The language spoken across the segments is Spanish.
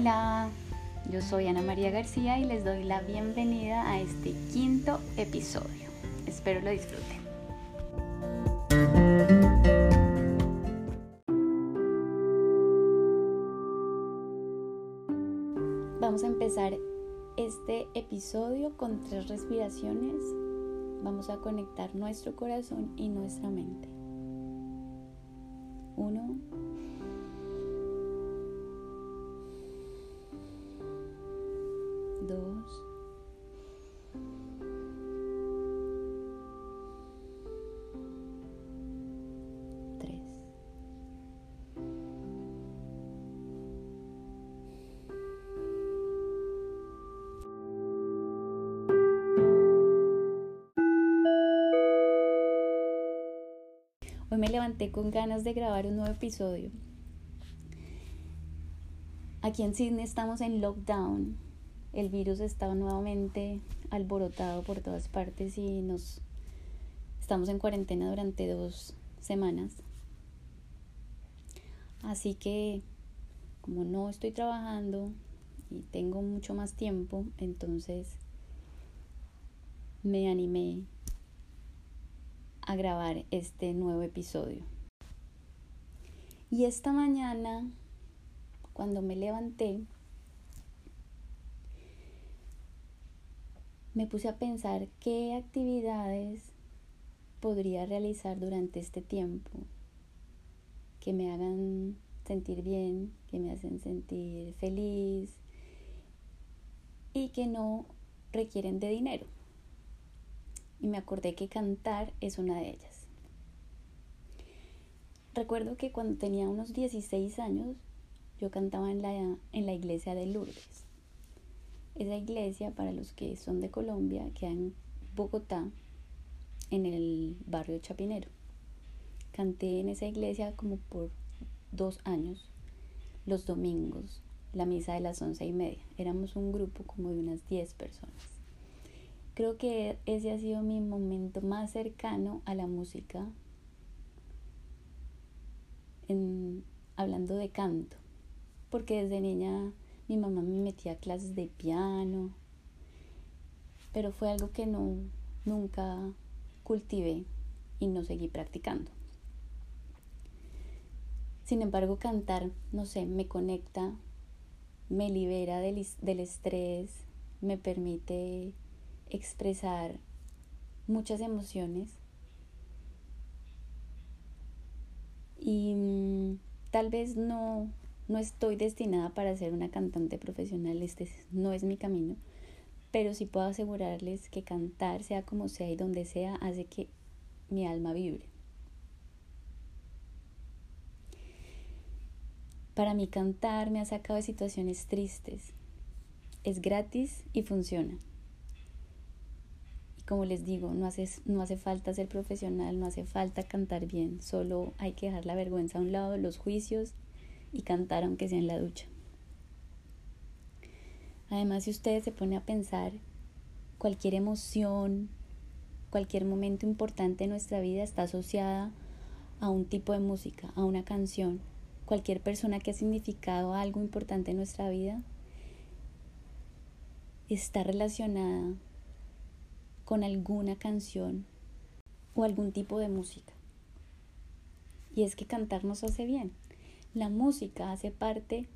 Hola, yo soy Ana María García y les doy la bienvenida a este quinto episodio. Espero lo disfruten. Vamos a empezar este episodio con tres respiraciones. Vamos a conectar nuestro corazón y nuestra mente. Uno. Dos. Hoy me levanté con ganas de grabar un nuevo episodio. Aquí en Sydney estamos en lockdown. El virus está nuevamente alborotado por todas partes y nos estamos en cuarentena durante dos semanas. Así que como no estoy trabajando y tengo mucho más tiempo, entonces me animé a grabar este nuevo episodio. Y esta mañana, cuando me levanté, me puse a pensar qué actividades podría realizar durante este tiempo que me hagan sentir bien, que me hacen sentir feliz y que no requieren de dinero y me acordé que cantar es una de ellas. Recuerdo que cuando tenía unos 16 años yo cantaba en la, en la iglesia de Lourdes. Esa iglesia, para los que son de Colombia, queda en Bogotá, en el barrio Chapinero. Canté en esa iglesia como por dos años, los domingos, la misa de las once y media. Éramos un grupo como de unas 10 personas. Creo que ese ha sido mi momento más cercano a la música, en, hablando de canto, porque desde niña mi mamá me metía a clases de piano, pero fue algo que no, nunca cultivé y no seguí practicando. Sin embargo, cantar, no sé, me conecta, me libera del, del estrés, me permite expresar muchas emociones y mm, tal vez no, no estoy destinada para ser una cantante profesional, este no es mi camino, pero sí puedo asegurarles que cantar, sea como sea y donde sea, hace que mi alma vibre. Para mí cantar me ha sacado de situaciones tristes. Es gratis y funciona como les digo, no hace, no hace falta ser profesional, no hace falta cantar bien, solo hay que dejar la vergüenza a un lado, los juicios y cantar aunque sea en la ducha. Además, si usted se pone a pensar, cualquier emoción, cualquier momento importante en nuestra vida está asociada a un tipo de música, a una canción. Cualquier persona que ha significado algo importante en nuestra vida está relacionada con alguna canción o algún tipo de música. Y es que cantar nos hace bien. La música hace parte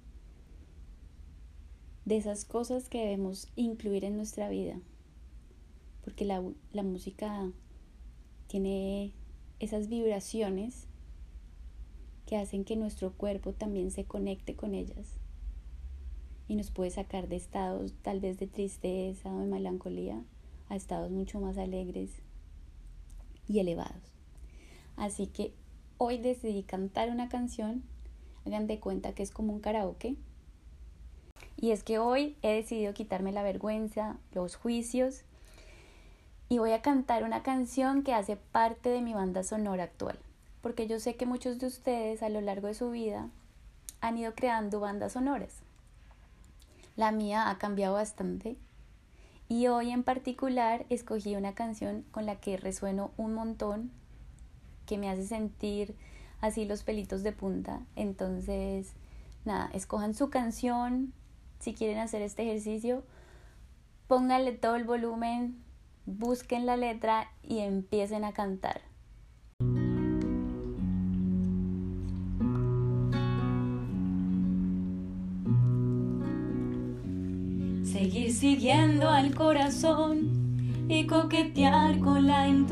de esas cosas que debemos incluir en nuestra vida. Porque la, la música tiene esas vibraciones que hacen que nuestro cuerpo también se conecte con ellas y nos puede sacar de estados tal vez de tristeza o de melancolía a estados mucho más alegres y elevados. Así que hoy decidí cantar una canción, hagan de cuenta que es como un karaoke. Y es que hoy he decidido quitarme la vergüenza, los juicios, y voy a cantar una canción que hace parte de mi banda sonora actual. Porque yo sé que muchos de ustedes a lo largo de su vida han ido creando bandas sonoras. La mía ha cambiado bastante y hoy en particular escogí una canción con la que resueno un montón, que me hace sentir así los pelitos de punta. Entonces, nada, escojan su canción, si quieren hacer este ejercicio, pónganle todo el volumen, busquen la letra y empiecen a cantar. Seguir siguiendo al corazón y coquetear con la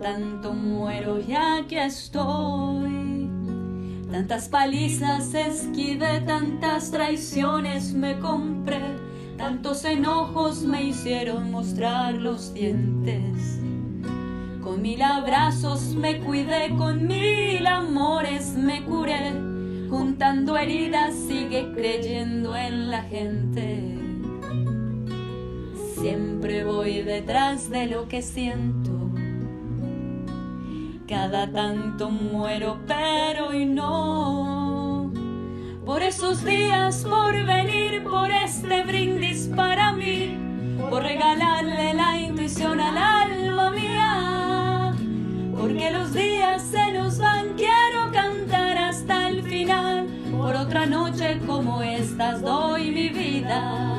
Tanto muero ya que estoy Tantas palizas esquivé, tantas traiciones me compré, tantos enojos me hicieron mostrar los dientes. Con mil abrazos me cuidé, con mil amores me curé, juntando heridas sigue creyendo en la gente. Siempre voy detrás de lo que siento cada tanto muero, pero hoy no. Por esos días, por venir, por este brindis para mí, por regalarle la intuición al alma mía. Porque los días se nos van, quiero cantar hasta el final. Por otra noche como estas doy mi vida.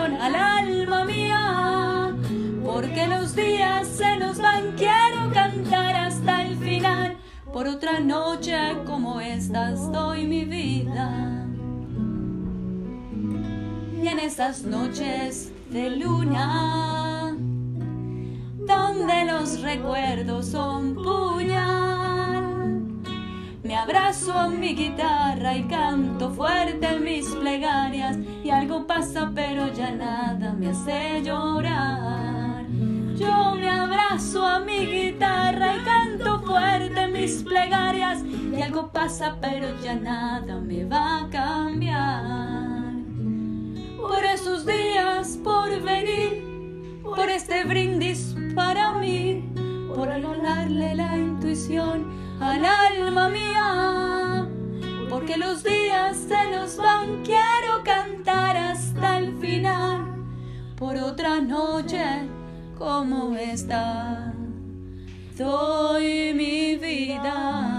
Al alma mía. Porque los días se nos van, quiero cantar hasta el final. Por otra noche como estas doy mi vida. Y en esas noches de luna, donde los recuerdos son puñal me abrazo a mi guitarra y canto fuerte mis plegarias algo pasa pero ya nada me hace llorar. Yo me abrazo a mi guitarra y canto fuerte mis plegarias y algo pasa pero ya nada me va a cambiar. Por esos días, por venir, por este brindis para mí, por anularle la intuición al alma mía, porque los días se nos van, quiero cantar por otra noche como esta, doy mi vida.